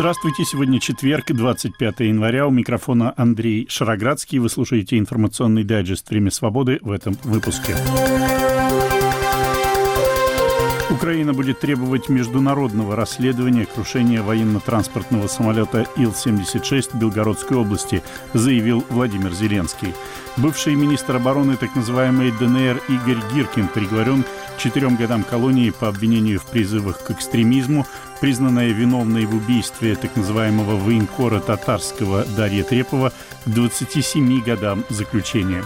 Здравствуйте, сегодня четверг, 25 января. У микрофона Андрей Шароградский. Вы слушаете информационный дайджест «Время свободы» в этом выпуске. Украина будет требовать международного расследования крушения военно-транспортного самолета Ил-76 в Белгородской области, заявил Владимир Зеленский. Бывший министр обороны так называемой ДНР Игорь Гиркин приговорен к четырем годам колонии по обвинению в призывах к экстремизму, признанная виновной в убийстве так называемого военкора татарского Дарья Трепова к 27 годам заключения.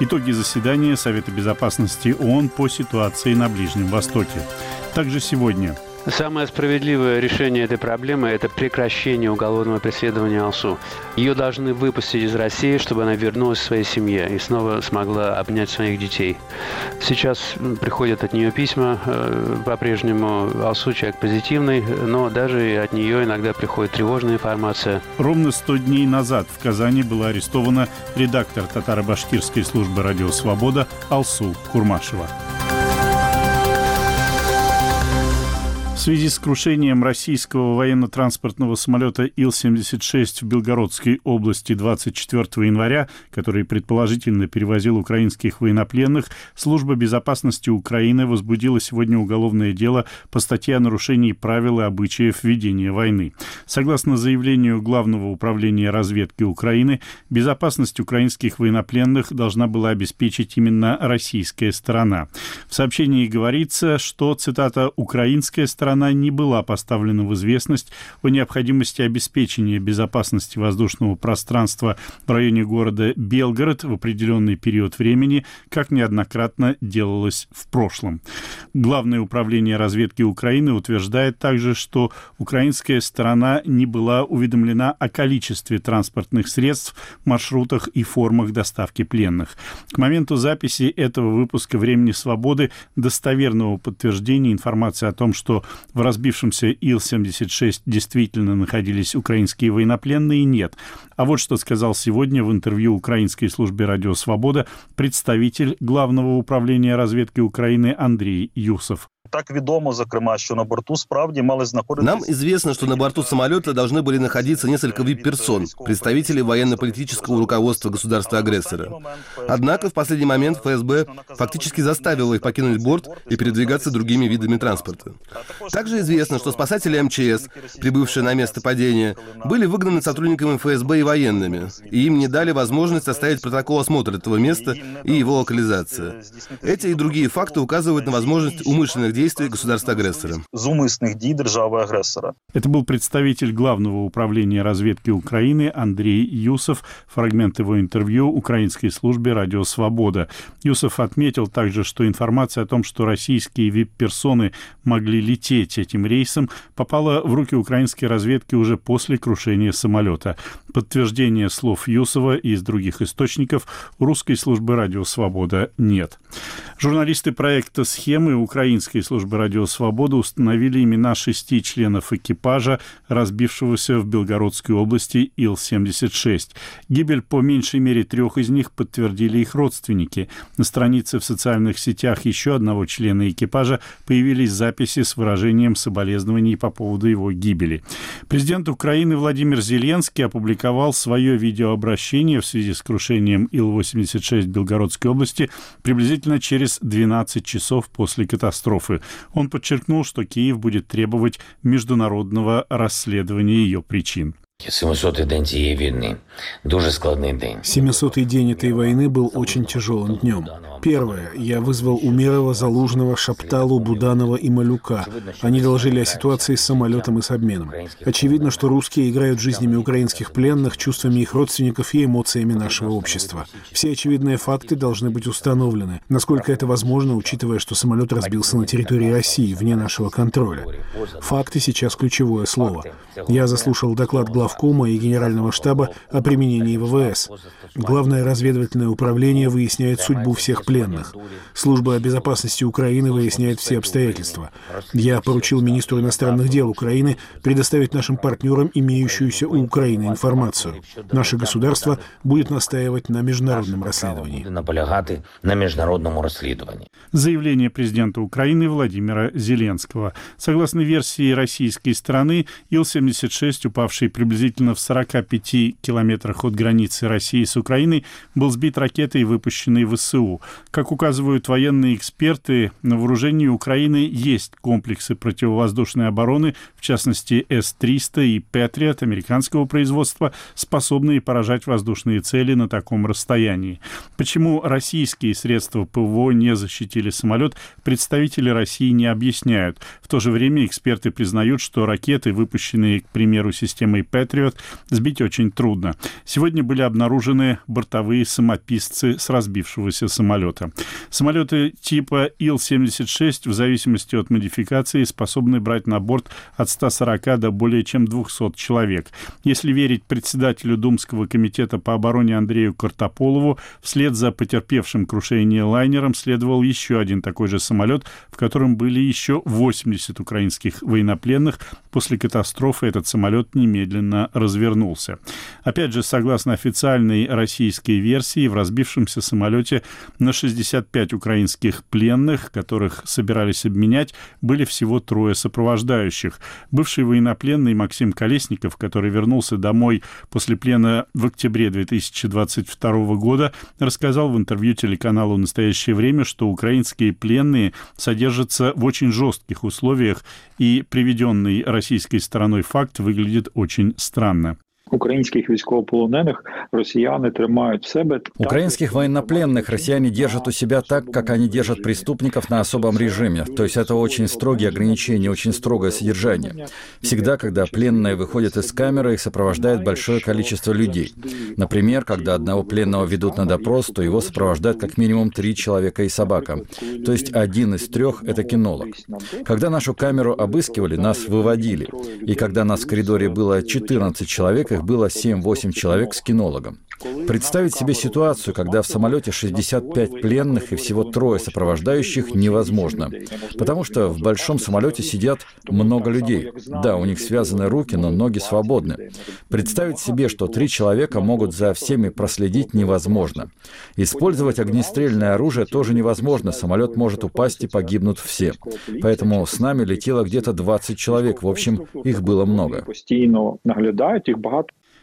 Итоги заседания Совета безопасности ООН по ситуации на Ближнем Востоке. Также сегодня Самое справедливое решение этой проблемы – это прекращение уголовного преследования Алсу. Ее должны выпустить из России, чтобы она вернулась к своей семье и снова смогла обнять своих детей. Сейчас приходят от нее письма. Э, по-прежнему Алсу человек позитивный, но даже от нее иногда приходит тревожная информация. Ровно 100 дней назад в Казани была арестована редактор татаро-башкирской службы «Радио Свобода» Алсу Курмашева. Связи с крушением российского военно-транспортного самолета Ил-76 в Белгородской области 24 января, который предположительно перевозил украинских военнопленных, Служба безопасности Украины возбудила сегодня уголовное дело по статье о нарушении правил и обычаев ведения войны. Согласно заявлению Главного управления разведки Украины, безопасность украинских военнопленных должна была обеспечить именно российская сторона. В сообщении говорится, что, цитата, «украинская сторона она не была поставлена в известность о необходимости обеспечения безопасности воздушного пространства в районе города Белгород в определенный период времени, как неоднократно делалось в прошлом. Главное управление разведки Украины утверждает также, что украинская сторона не была уведомлена о количестве транспортных средств, маршрутах и формах доставки пленных. К моменту записи этого выпуска «Времени свободы» достоверного подтверждения информации о том, что в разбившемся Ил-76 действительно находились украинские военнопленные, нет. А вот что сказал сегодня в интервью украинской службе «Радио Свобода» представитель Главного управления разведки Украины Андрей Юсов. Так відомо, зокрема, що на борту справді мали знаходитися... Нам известно, что на борту самолета должны были находиться несколько вип-персон, представители военно-политического руководства государства-агрессора. Однако в последний момент ФСБ фактически заставила их покинуть борт и передвигаться другими видами транспорта. Также известно, что спасатели МЧС, прибывшие на место падения, были выгнаны сотрудниками ФСБ и военными, и им не дали возможность составить протокол осмотра этого места и его локализация. Эти и другие факты указывают на возможность умышленных действий государства-агрессора. Дій держави-агрессора. Это был представитель Главного управления разведки Украины Андрей Юсов. Фрагмент его интервью украинской службе «Радио Свобода». Юсов отметил также, что информация о том, что российские вип-персоны могли лететь этим рейсом, попала в руки украинской разведки уже после крушения самолета. Подтверждения слов Юсова и из других источников у русской службы «Радио Свобода» нет. Журналисты проекта «Схемы» украинской службы «Радио Свобода» установили имена шести членов экипажа, разбившегося в Белгородской области Ил-76. Гибель по меньшей мере трех из них подтвердили их родственники. На странице в социальных сетях еще одного члена экипажа появились записи с выражением соболезнований по поводу его гибели. Президент Украины Владимир Зеленский опубликовал свое видеообращение в связи с крушением Ил-86 в Белгородской области приблизительно через 12 часов после катастрофы. Он подчеркнул, что Киев будет требовать международного расследования ее причин. 700-й день цієї війни дуже складний день. 700-й день этой войны был очень тяжелым днем. Первое. Я вызвал Умерова, Залужного, Шапталу, Буданова и Малюка. Они доложили о ситуации с самолетом и с обменом. Очевидно, что русские играют жизнями украинских пленных, чувствами их родственников и эмоциями нашего общества. Все очевидные факты должны быть установлены, насколько это возможно, учитывая, что самолет разбился на территории России, вне нашего контроля. Факты сейчас ключевое слово. Я заслушал доклад главы главкома и генерального штаба о применении ВВС. Главное разведывательное управление выясняет судьбу всех пленных. Служба безопасности Украины выясняет все обстоятельства. Я поручил министру иностранных дел Украины предоставить нашим партнерам имеющуюся у Украины информацию. Наше государство будет настаивать на международном расследовании. на международном расследовании. Заявление президента Украины Владимира Зеленского. Согласно версии российской страны, Ил-76, упавший приблизительно в 45 километрах от границы России с Украиной, был сбит ракетой, выпущенной в СУ. Как указывают военные эксперты, на вооружении Украины есть комплексы противовоздушной обороны, в частности С-300 и Патриот американского производства, способные поражать воздушные цели на таком расстоянии. Почему российские средства ПВО не защитили самолет, представители России не объясняют. В то же время эксперты признают, что ракеты, выпущенные, к примеру, системой Патриот, сбить очень трудно. Сегодня были обнаружены бортовые самописцы с разбившегося самолета. Самолеты типа Ил-76 в зависимости от модификации способны брать на борт от 140 до более чем 200 человек. Если верить председателю Думского комитета по обороне Андрею Картополову, вслед за потерпевшим крушение лайнером следовал еще один такой же самолет, в котором были еще 80 украинских военнопленных. После катастрофы этот самолет немедленно развернулся. Опять же, согласно официальной российской версии, в разбившемся самолете на 65 украинских пленных, которых собирались обменять, были всего трое сопровождающих. Бывший военнопленный Максим Колесников, который вернулся домой после плена в октябре 2022 года, рассказал в интервью телеканалу «Настоящее время», что украинские пленные содержатся в очень жестких условиях, и приведенный российской стороной факт выглядит очень странно. Украинских військовополонених росіяни тримають в себе. Украинских военнопленных россияне держат у себя так, как они держат преступников на особом режиме. То есть это очень строгие ограничения, очень строгое содержание. Всегда, когда пленные выходят из камеры, их сопровождает большое количество людей. Например, когда одного пленного ведут на допрос, то его сопровождают как минимум три человека и собака. То есть один из трех – это кинолог. Когда нашу камеру обыскивали, нас выводили. И когда нас в коридоре было 14 человек, их было 7-8 человек с кинологом. Представить себе ситуацию, когда в самолете 65 пленных и всего трое сопровождающих невозможно, потому что в большом самолете сидят много людей. Да, у них связаны руки, но ноги свободны. Представить себе, что три человека могут за всеми проследить невозможно. Использовать огнестрельное оружие тоже невозможно, самолет может упасть и погибнут все. Поэтому с нами летело где-то 20 человек, в общем, их было много.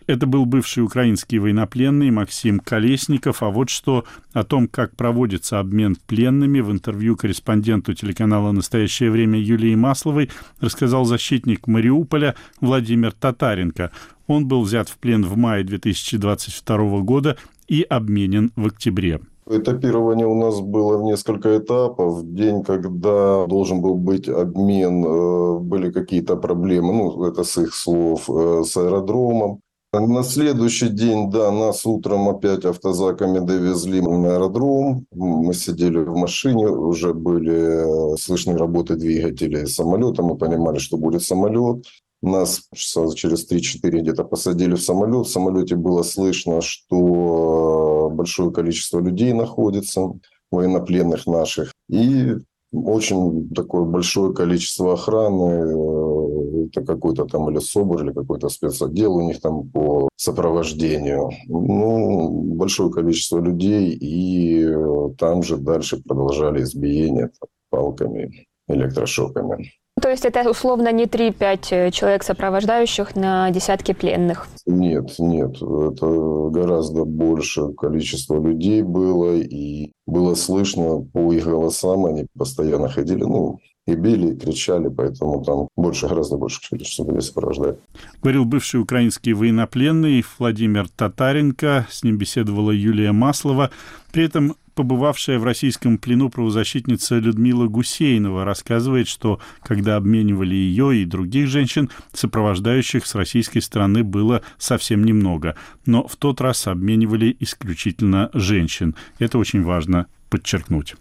Это был бывший украинский военнопленный Максим Колесников. А вот что о том, как проводится обмен пленными, в интервью корреспонденту телеканала «Настоящее время» Юлии Масловой рассказал защитник Мариуполя Владимир Татаренко. Он был взят в плен в мае 2022 года и обменен в октябре. Этапирование у нас было в несколько этапов. День, когда должен был быть обмен, э, были какие-то проблемы, ну, это с их слов, э, с аэродромом. На следующий день, да, нас утром опять автозаками довезли на аэродром. Мы сидели в машине, уже были э, слышны работы двигателей самолета. Мы понимали, что будет самолет. Нас часа через 3-4 где-то посадили в самолет. В самолете было слышно, что э, большое количество людей находится, военнопленных наших. И очень такое большое количество охраны, э, это какой-то там или СОБР, или какой-то спецотдел у них там по сопровождению. Ну, большое количество людей, и э, там же дальше продолжали избиение там, палками, электрошоками. То есть это условно не 3-5 э, человек сопровождающих на десятки пленных? Нет, нет. Это гораздо больше количество людей было, и было слышно по их голосам, они постоянно ходили, ну, и били, и кричали, поэтому там больше, гораздо больше количество людей сопровождает. Говорил бывший украинский военнопленный Владимир Татаренко, с ним беседовала Юлия Маслова. При этом побывавшая в российском плену правозащитница Людмила Гусейнова рассказывает, что когда обменивали ее и других женщин, сопровождающих с российской стороны было совсем немного. Но в тот раз обменивали исключительно женщин. Это очень важно подчеркнуть.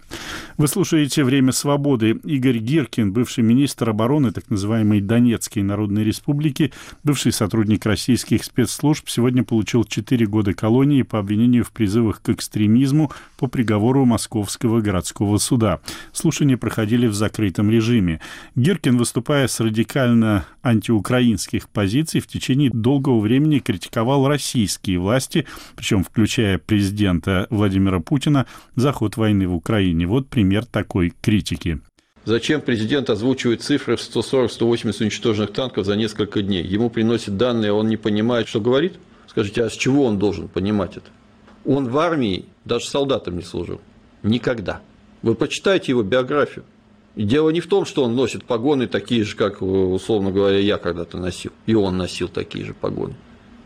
Вы слушаете «Время свободы». Игорь Гиркин, бывший министр обороны так называемой Донецкой Народной Республики, бывший сотрудник российских спецслужб, сегодня получил 4 года колонии по обвинению в призывах к экстремизму по приговору Московского городского суда. Слушания проходили в закрытом режиме. Гиркин, выступая с радикально антиукраинских позиций, в течение долгого времени критиковал российские власти, причем включая президента Владимира Путина, за ход войны в Украине. Вот пример такой критики. Зачем президент озвучивает цифры в 140-180 уничтоженных танков за несколько дней? Ему приносят данные, он не понимает, что говорит? Скажите, а с чего он должен понимать это? Он в армии даже солдатом не служил. Никогда. Вы почитайте его биографию. И дело не в том, что он носит погоны такие же, как, условно говоря, я когда-то носил. И он носил такие же погоны.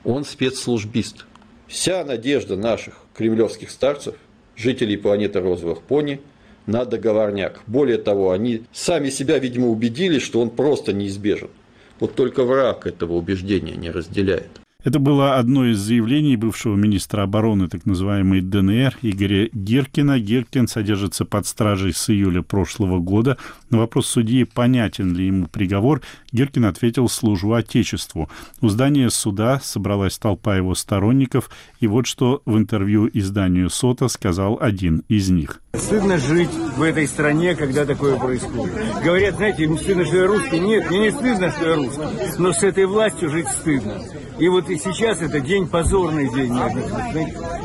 Он спецслужбист. Вся надежда наших кремлевских старцев жителей планеты розовых пони на договорняк. Более того, они сами себя, видимо, убедили, что он просто неизбежен. Вот только враг этого убеждения не разделяет. Это было одно из заявлений бывшего министра обороны так называемой ДНР Игоря Гиркина. Гиркин содержится под стражей с июля прошлого года. На вопрос судьи, понятен ли ему приговор, Гиркин ответил «служу Отечеству». У здания суда собралась толпа его сторонников, и вот что в интервью изданию СОТа сказал один из них. Стыдно жить в этой стране, когда такое происходит. Говорят, знаете, им стыдно, что я русский. Нет, мне не стыдно, что я русский. Но с этой властью жить стыдно. И вот и сейчас это день, позорный день.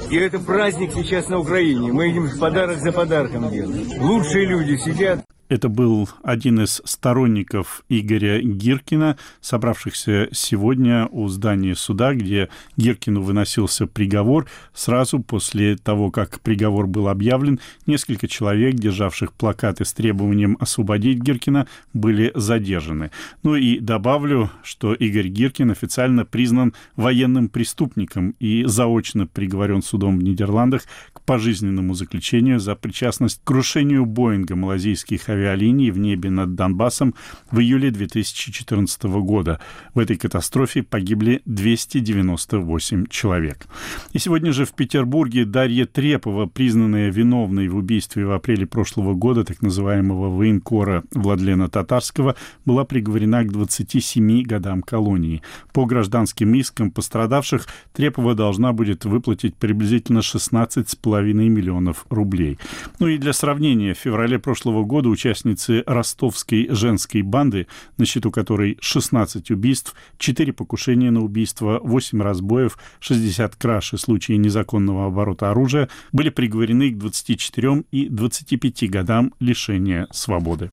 И это праздник сейчас на Украине. Мы идем подарок за подарком делать. Лучшие люди сидят. Это был один из сторонников Игоря Гиркина, собравшихся сегодня у здания суда, где Гиркину выносился приговор. Сразу после того, как приговор был объявлен, несколько человек, державших плакаты с требованием освободить Гиркина, были задержаны. Ну и добавлю, что Игорь Гиркин официально признан военным преступником и заочно приговорен судом в Нидерландах к пожизненному заключению за причастность к крушению Боинга малазийских авиаций авиалинии в небе над Донбассом в июле 2014 года. В этой катастрофе погибли 298 человек. И сегодня же в Петербурге Дарья Трепова, признанная виновной в убийстве в апреле прошлого года так называемого военкора Владлена Татарского, была приговорена к 27 годам колонии. По гражданским искам пострадавших Трепова должна будет выплатить приблизительно 16,5 миллионов рублей. Ну и для сравнения, в феврале прошлого года участницы ростовской женской банды, на счету которой 16 убийств, 4 покушения на убийство, 8 разбоев, 60 краж и случаи незаконного оборота оружия, были приговорены к 24 и 25 годам лишения свободы.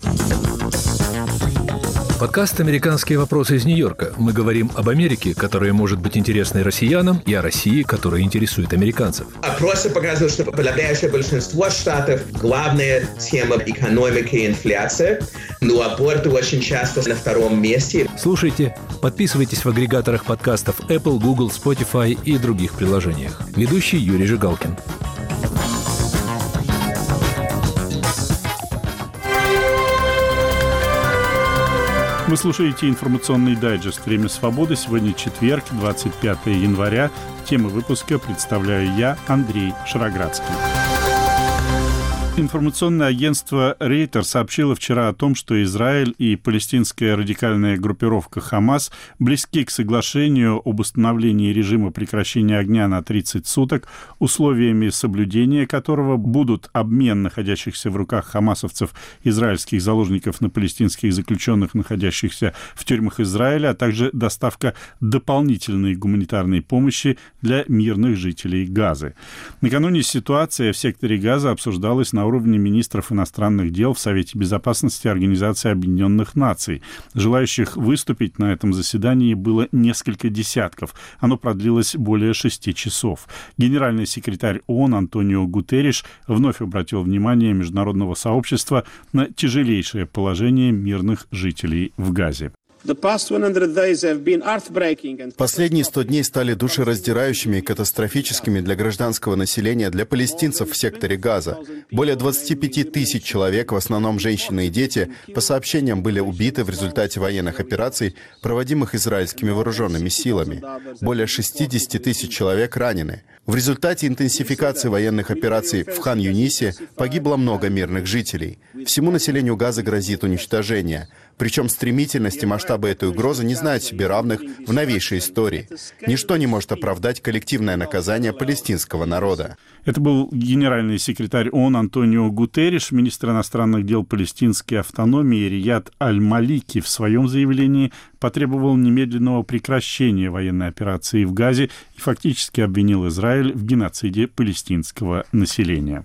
Подкаст «Американские вопросы из Нью-Йорка». Мы говорим об Америке, которая может быть интересной россиянам, и о России, которая интересует американцев. Опросы показывают, что подавляющее большинство штатов главная тема экономики и инфляция, но аборты очень часто на втором месте. Слушайте, подписывайтесь в агрегаторах подкастов Apple, Google, Spotify и других приложениях. Ведущий Юрий Жигалкин. Вы слушаете информационный дайджест «Время свободы». Сегодня четверг, 25 января. Тему выпуска представляю я, Андрей Шароградский. Информационное агентство Рейтер сообщило вчера о том, что Израиль и палестинская радикальная группировка Хамас близки к соглашению об установлении режима прекращения огня на 30 суток, условиями соблюдения которого будут обмен находящихся в руках хамасовцев израильских заложников на палестинских заключенных, находящихся в тюрьмах Израиля, а также доставка дополнительной гуманитарной помощи для мирных жителей Газы. Накануне ситуация в секторе Газа обсуждалась на уровне министров иностранных дел в Совете Безопасности Организации Объединенных Наций. Желающих выступить на этом заседании было несколько десятков. Оно продлилось более шести часов. Генеральный секретарь ООН Антонио Гутерриш вновь обратил внимание международного сообщества на тяжелейшее положение мирных жителей в Газе. Последние 100 дней стали душераздирающими и катастрофическими для гражданского населения, для палестинцев в секторе Газа. Более 25 тысяч человек, в основном женщины и дети, по сообщениям были убиты в результате военных операций, проводимых израильскими вооруженными силами. Более 60 тысяч человек ранены. В результате интенсификации военных операций в Хан-Юнисе погибло много мирных жителей. Всему населению Газа грозит уничтожение. Причем стремительность и масштабы этой угрозы не знают себе равных в новейшей истории. Ничто не может оправдать коллективное наказание палестинского народа. Это был генеральный секретарь ООН Антонио Гутерриш, министр иностранных дел палестинской автономии Рияд Аль-Малики в своем заявлении потребовал немедленного прекращения военной операции в Газе и фактически обвинил Израиль в геноциде палестинского населения.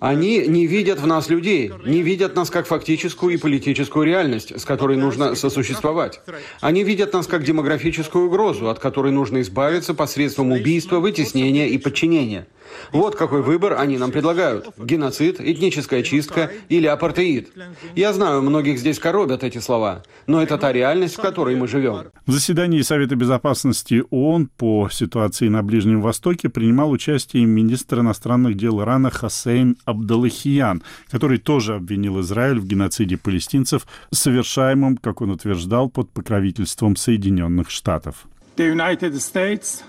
Они не видят в нас людей, не видят нас как фактическую и политическую реальность, с которой нужно сосуществовать. Они видят нас как демографическую угрозу, от которой нужно избавиться посредством убийства, вытеснения и подчинения. Вот какой выбор они нам предлагают. Геноцид, этническая чистка или апартеид. Я знаю, многих здесь коробят эти слова, но это та реальность, в которой мы живем. В заседании Совета Безопасности ООН по ситуации на Ближнем Востоке принимал участие министр иностранных дел Ирана Хасейн Абдалахиян, который тоже обвинил Израиль в геноциде палестинцев, совершаемом, как он утверждал, под покровительством Соединенных Штатов. The United States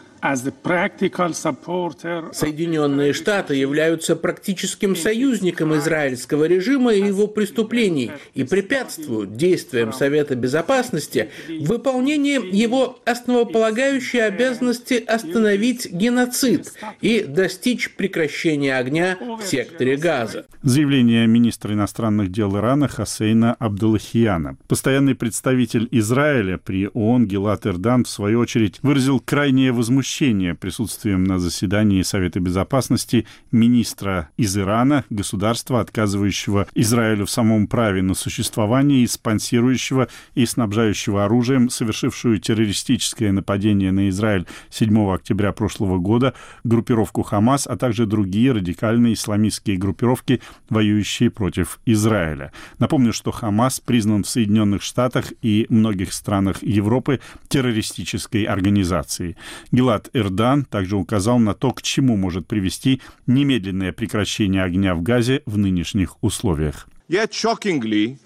Соединенные Штаты являются практическим союзником израильского режима и его преступлений и препятствуют действиям Совета Безопасности в выполнении его основополагающей обязанности остановить геноцид и достичь прекращения огня в секторе Газа. Заявление министра иностранных дел Ирана Хасейна Абдулахияна. Постоянный представитель Израиля при ООН Гилат Эрдан, в свою очередь, выразил крайнее возмущение возмущение присутствием на заседании Совета Безопасности министра из Ирана, государства, отказывающего Израилю в самом праве на существование и спонсирующего и снабжающего оружием, совершившую террористическое нападение на Израиль 7 октября прошлого года, группировку Хамас, а также другие радикальные исламистские группировки, воюющие против Израиля. Напомню, что Хамас признан в Соединенных Штатах и многих странах Европы террористической организацией. Гилад Мурат Эрдан также указал на то, к чему может привести немедленное прекращение огня в Газе в нынешних условиях. Yet shockingly,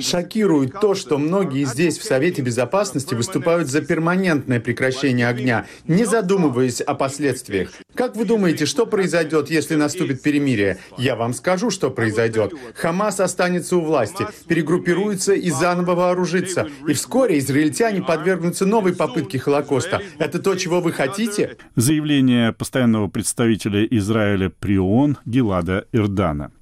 Шокирует то, что многие здесь в Совете Безопасности выступают за перманентное прекращение огня, не задумываясь о последствиях. Как вы думаете, что произойдет, если наступит перемирие? Я вам скажу, что произойдет. Хамас останется у власти, перегруппируется и заново вооружится. И вскоре израильтяне подвергнутся новой попытке Холокоста. Это то, чего вы хотите? Заявление постоянного представителя Израиля при ООН Гилада Ирдана.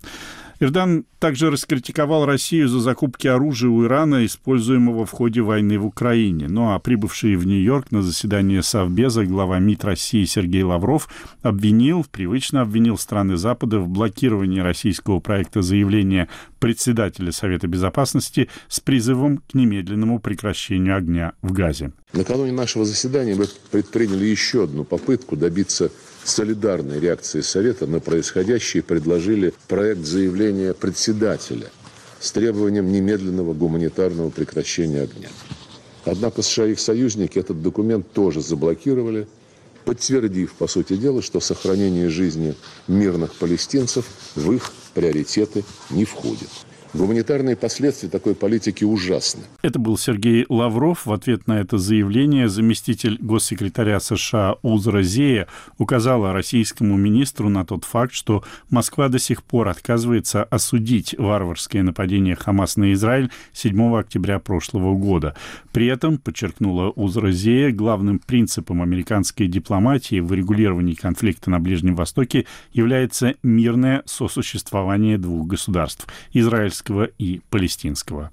Эрдан также раскритиковал Россию за закупки оружия у Ирана, используемого в ходе войны в Украине. Ну а прибывший в Нью-Йорк на заседание Совбеза глава МИД России Сергей Лавров обвинил, привычно обвинил страны Запада в блокировании российского проекта заявления председателя Совета Безопасности с призывом к немедленному прекращению огня в Газе. Накануне нашего заседания мы предприняли еще одну попытку добиться солидарной реакции Совета на происходящее предложили проект заявления председателя с требованием немедленного гуманитарного прекращения огня. Однако США и их союзники этот документ тоже заблокировали, подтвердив, по сути дела, что сохранение жизни мирных палестинцев в их приоритеты не входит. Гуманитарные последствия такой политики ужасны. Это был Сергей Лавров. В ответ на это заявление заместитель госсекретаря США Узра Зея указала российскому министру на тот факт, что Москва до сих пор отказывается осудить варварское нападение Хамас на Израиль 7 октября прошлого года. При этом, подчеркнула Узра Зея, главным принципом американской дипломатии в регулировании конфликта на Ближнем Востоке является мирное сосуществование двух государств – израильского израильского и палестинского.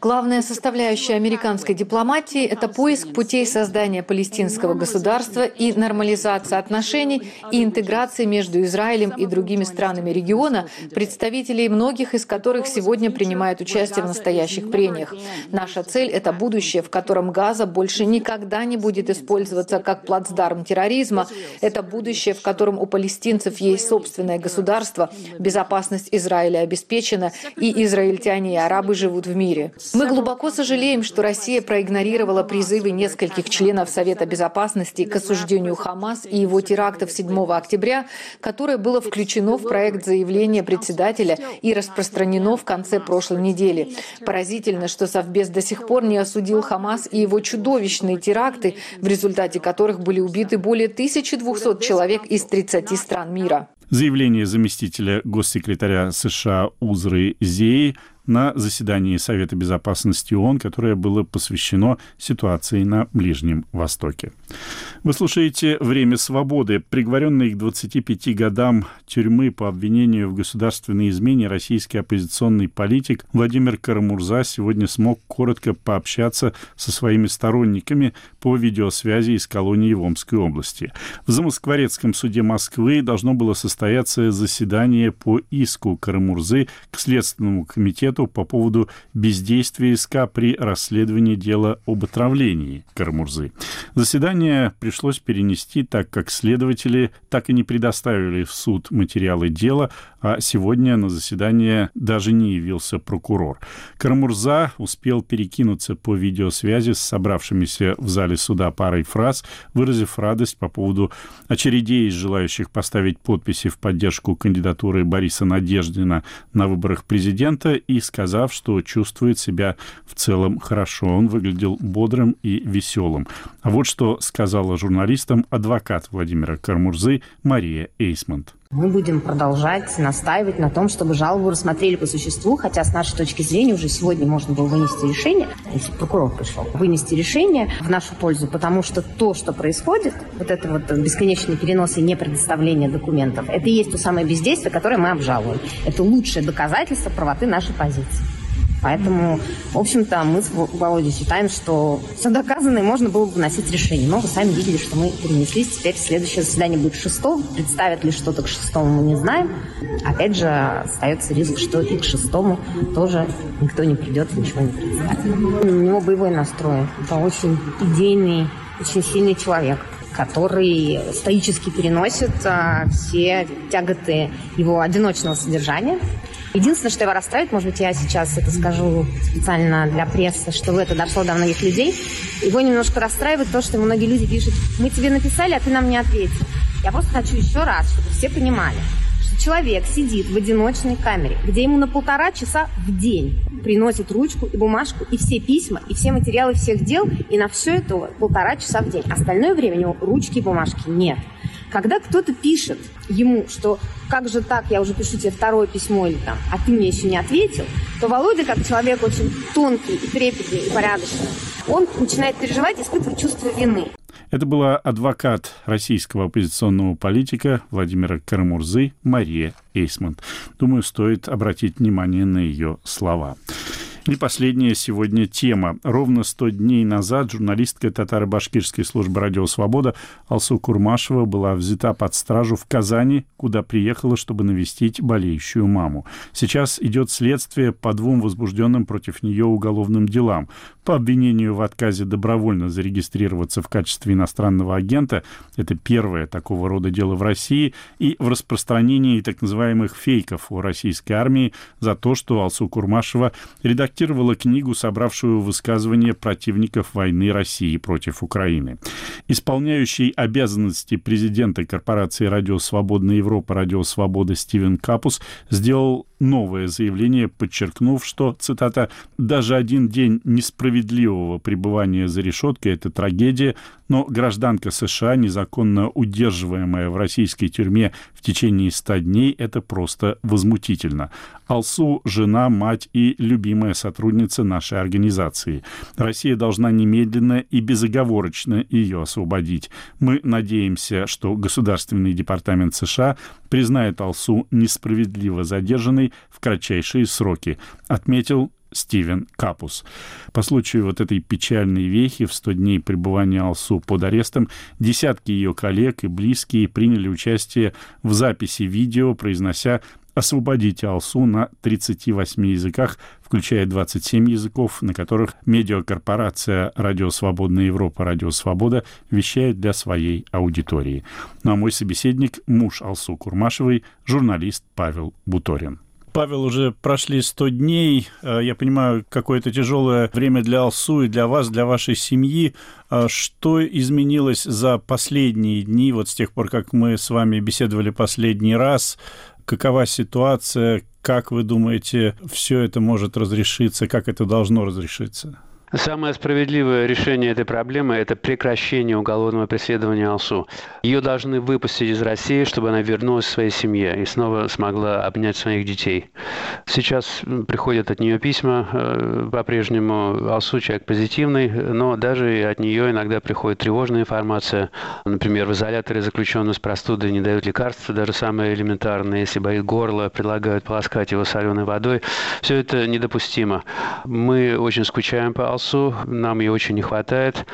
Главная составляющая американской дипломатии – это поиск путей создания палестинского государства и нормализация отношений и интеграции между Израилем и другими странами региона, представителей многих из которых сегодня принимают участие в настоящих прениях. Наша цель – это будущее, в котором Газа больше никогда не будет использоваться как плацдарм терроризма. Это будущее, в котором у палестинцев есть собственное государство, безопасность Израиля обеспечена и израильтяне, и арабы живут в мире. Мы глубоко сожалеем, что Россия проигнорировала призывы нескольких членов Совета Безопасности к осуждению Хамас и его терактов 7 октября, которое было включено в проект заявления председателя и распространено в конце прошлой недели. Поразительно, что Совбез до сих пор не осудил Хамас и его чудовищные теракты, в результате которых были убиты более 1200 человек из 30 стран мира. Заявление заместителя госсекретаря США Узры Зеи на заседании Совета Безопасности ООН, которое было посвящено ситуации на Ближнем Востоке. Вы слушаете «Время свободы». Приговоренный к 25 годам тюрьмы по обвинению в государственной измене российский оппозиционный политик Владимир Карамурза сегодня смог коротко пообщаться со своими сторонниками по видеосвязи из колонии в Омской области. В Замоскворецком суде Москвы должно было состояться заседание по иску Карамурзы к Следственному комитету по поводу бездействия СК при расследовании дела об отравлении Карамурзы. Заседание пришлось перенести, так как следователи так и не предоставили в суд материалы дела, а сегодня на заседание даже не явился прокурор. Карамурза успел перекинуться по видеосвязи с собравшимися в зале суда парой фраз, выразив радость по поводу очередей из желающих поставить подписи в поддержку кандидатуры Бориса Надеждина на выборах президента и сказав, что чувствует себя в целом хорошо. Он выглядел бодрым и веселым. А вот что сказала журналистам адвокат Владимира Кармурзы Мария Эйсмонт. Мы будем продолжать настаивать на том, чтобы жалобу рассмотрели по существу, хотя с нашей точки зрения уже сегодня можно было вынести решение, если прокурор пришел, вынести решение в нашу пользу, потому что то, что происходит, вот это вот бесконечный перенос и непредоставление документов, это и есть то самое бездействие, которое мы обжалуем. Это лучшее доказательство правоты нашей позиции. Поэтому, в общем-то, мы с Володей считаем, что все доказано и можно было бы выносить решение. Но вы сами видели, что мы перенеслись. Теперь следующее заседание будет 6 Представят ли что-то к 6 мы не знаем. Опять же, остается риск, что и к 6 тоже никто не придет, ничего не представит. У него боевой настрой. Это очень идейный, очень сильный человек который стоически переносит а, все тяготы его одиночного содержания. Единственное, что его расстраивает, может быть, я сейчас это скажу специально для прессы, что это дошло до многих людей, его немножко расстраивает то, что многие люди пишут, мы тебе написали, а ты нам не ответил. Я просто хочу еще раз, чтобы все понимали, что человек сидит в одиночной камере, где ему на полтора часа в день приносит ручку и бумажку, и все письма, и все материалы всех дел, и на все это полтора часа в день. Остальное время у него ручки и бумажки нет. Когда кто-то пишет ему, что как же так, я уже пишу тебе второе письмо или там, а ты мне еще не ответил, то Володя, как человек очень тонкий и трепетный и порядочный, он начинает переживать испытывать чувство вины. Это была адвокат российского оппозиционного политика Владимира Карамурзы Мария Эйсмонт. Думаю, стоит обратить внимание на ее слова. И последняя сегодня тема. Ровно 100 дней назад журналистка татаро-башкирской службы «Радио Свобода» Алсу Курмашева была взята под стражу в Казани, куда приехала, чтобы навестить болеющую маму. Сейчас идет следствие по двум возбужденным против нее уголовным делам. По обвинению в отказе добровольно зарегистрироваться в качестве иностранного агента, это первое такого рода дело в России, и в распространении так называемых фейков о российской армии за то, что Алсу Курмашева редактировала редактировала книгу, собравшую высказывания противников войны России против Украины. Исполняющий обязанности президента корпорации «Радио Свободная Европа» «Радио Свобода» Стивен Капус сделал новое заявление, подчеркнув, что, цитата, «даже один день несправедливого пребывания за решеткой – это трагедия, но гражданка США, незаконно удерживаемая в российской тюрьме в течение ста дней, это просто возмутительно. Алсу – жена, мать и любимая сотрудница нашей организации. Россия должна немедленно и безоговорочно ее освободить. Мы надеемся, что Государственный департамент США признает Алсу несправедливо задержанной в кратчайшие сроки, отметил Стивен Капус. По случаю вот этой печальной вехи в 100 дней пребывания Алсу под арестом десятки ее коллег и близкие приняли участие в записи видео, произнося освободить Алсу на 38 языках, включая 27 языков, на которых медиакорпорация «Радио Свободная Европа», «Радио Свобода» вещает для своей аудитории. Ну а мой собеседник – муж Алсу Курмашевой, журналист Павел Буторин. Павел, уже прошли 100 дней. Э, я понимаю, какое-то тяжелое время для Алсу и для вас, для вашей семьи. А что изменилось за последние дни, вот с тех пор, как мы с вами беседовали последний раз? Какова ситуация? Как вы думаете, все это может разрешиться? Как это должно разрешиться? Самое справедливое решение этой проблемы – это прекращение уголовного преследования Алсу. Ее должны выпустить из России, чтобы она вернулась к своей семье и снова смогла обнять своих детей. Сейчас приходят от нее письма, э, по-прежнему Алсу человек позитивный, но даже от нее иногда приходит тревожная информация. Например, в изоляторе заключенный с простудой не дают лекарства, даже самые элементарные. Если болит горло, предлагают полоскать его соленой водой. Все это недопустимо. Мы очень скучаем по Алсу Алсу, нам ее очень не хватает.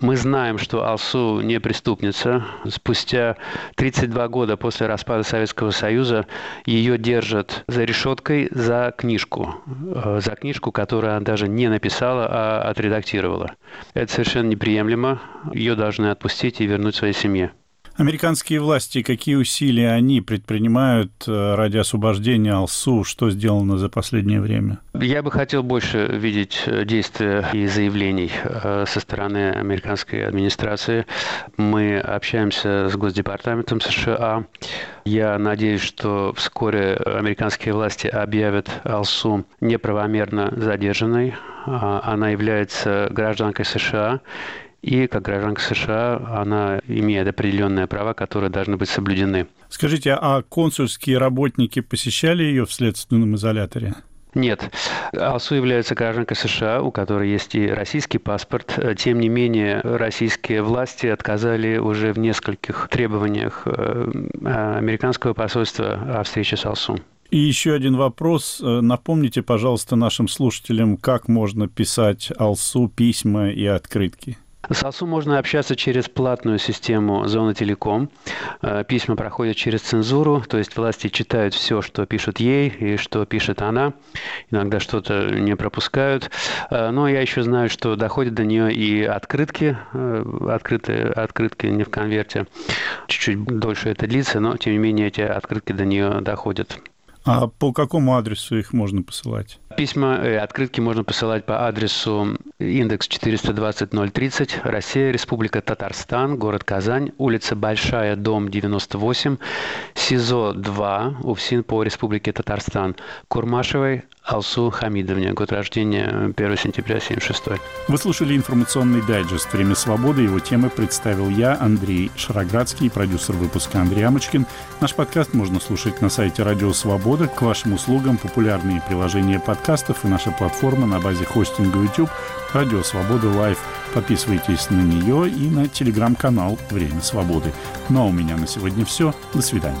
Мы знаем, что Алсу не преступница. Спустя 32 года после распада Советского Союза ее держат за решеткой за книжку. Э, за книжку, которую она даже не написала, а отредактировала. Это совершенно неприемлемо. Ее должны отпустить и вернуть своей семье. Американские власти, какие усилия они предпринимают э, ради освобождения Алсу? Что сделано за последнее время? Я бы хотел больше видеть э, действия и заявлений э, со стороны американской администрации. Мы общаемся с Госдепартаментом США. Я надеюсь, что вскоре американские власти объявят Алсу неправомерно задержанной. А, она является гражданкой США и как гражданка США она имеет определенные права, которые должны быть соблюдены. Скажите, а консульские работники посещали ее в следственном изоляторе? Нет. Алсу является гражданкой США, у которой есть и российский паспорт. Тем не менее, российские власти отказали уже в нескольких требованиях э, американского посольства о встрече с Алсу. И еще один вопрос. Напомните, пожалуйста, нашим слушателям, как можно писать Алсу письма и открытки. С АСУ можно общаться через платную систему Зона Телеком. Э, письма проходят через цензуру, то есть власти читают все, что пишут ей и что пишет она. Иногда что-то не пропускают. Э, но я еще знаю, что доходят до нее и открытки, э, открытые открытки не в конверте. Чуть-чуть дольше это длится, но тем не менее эти открытки до нее доходят. А по какому адресу их можно посылать? Письма и открытки можно посылать по адресу индекс 420-030, Россия, Республика Татарстан, город Казань, улица Большая, дом 98, СИЗО 2, УФСИН по Республике Татарстан, Курмашевой, Алсу Хамидовне, год рождения 1 сентября 76 Вы слушали информационный дайджест «Время свободы». Его темы представил я, Андрей Шароградский, продюсер выпуска Андрей Амочкин. Наш подкаст можно слушать на сайте Радио Свобода. К вашим услугам популярные приложения подкастов и наша платформа на базе хостинга YouTube Радио Свобода Лайв. Подписывайтесь на нее и на телеграм-канал «Время свободы». Ну а у меня на сегодня все. До свидания.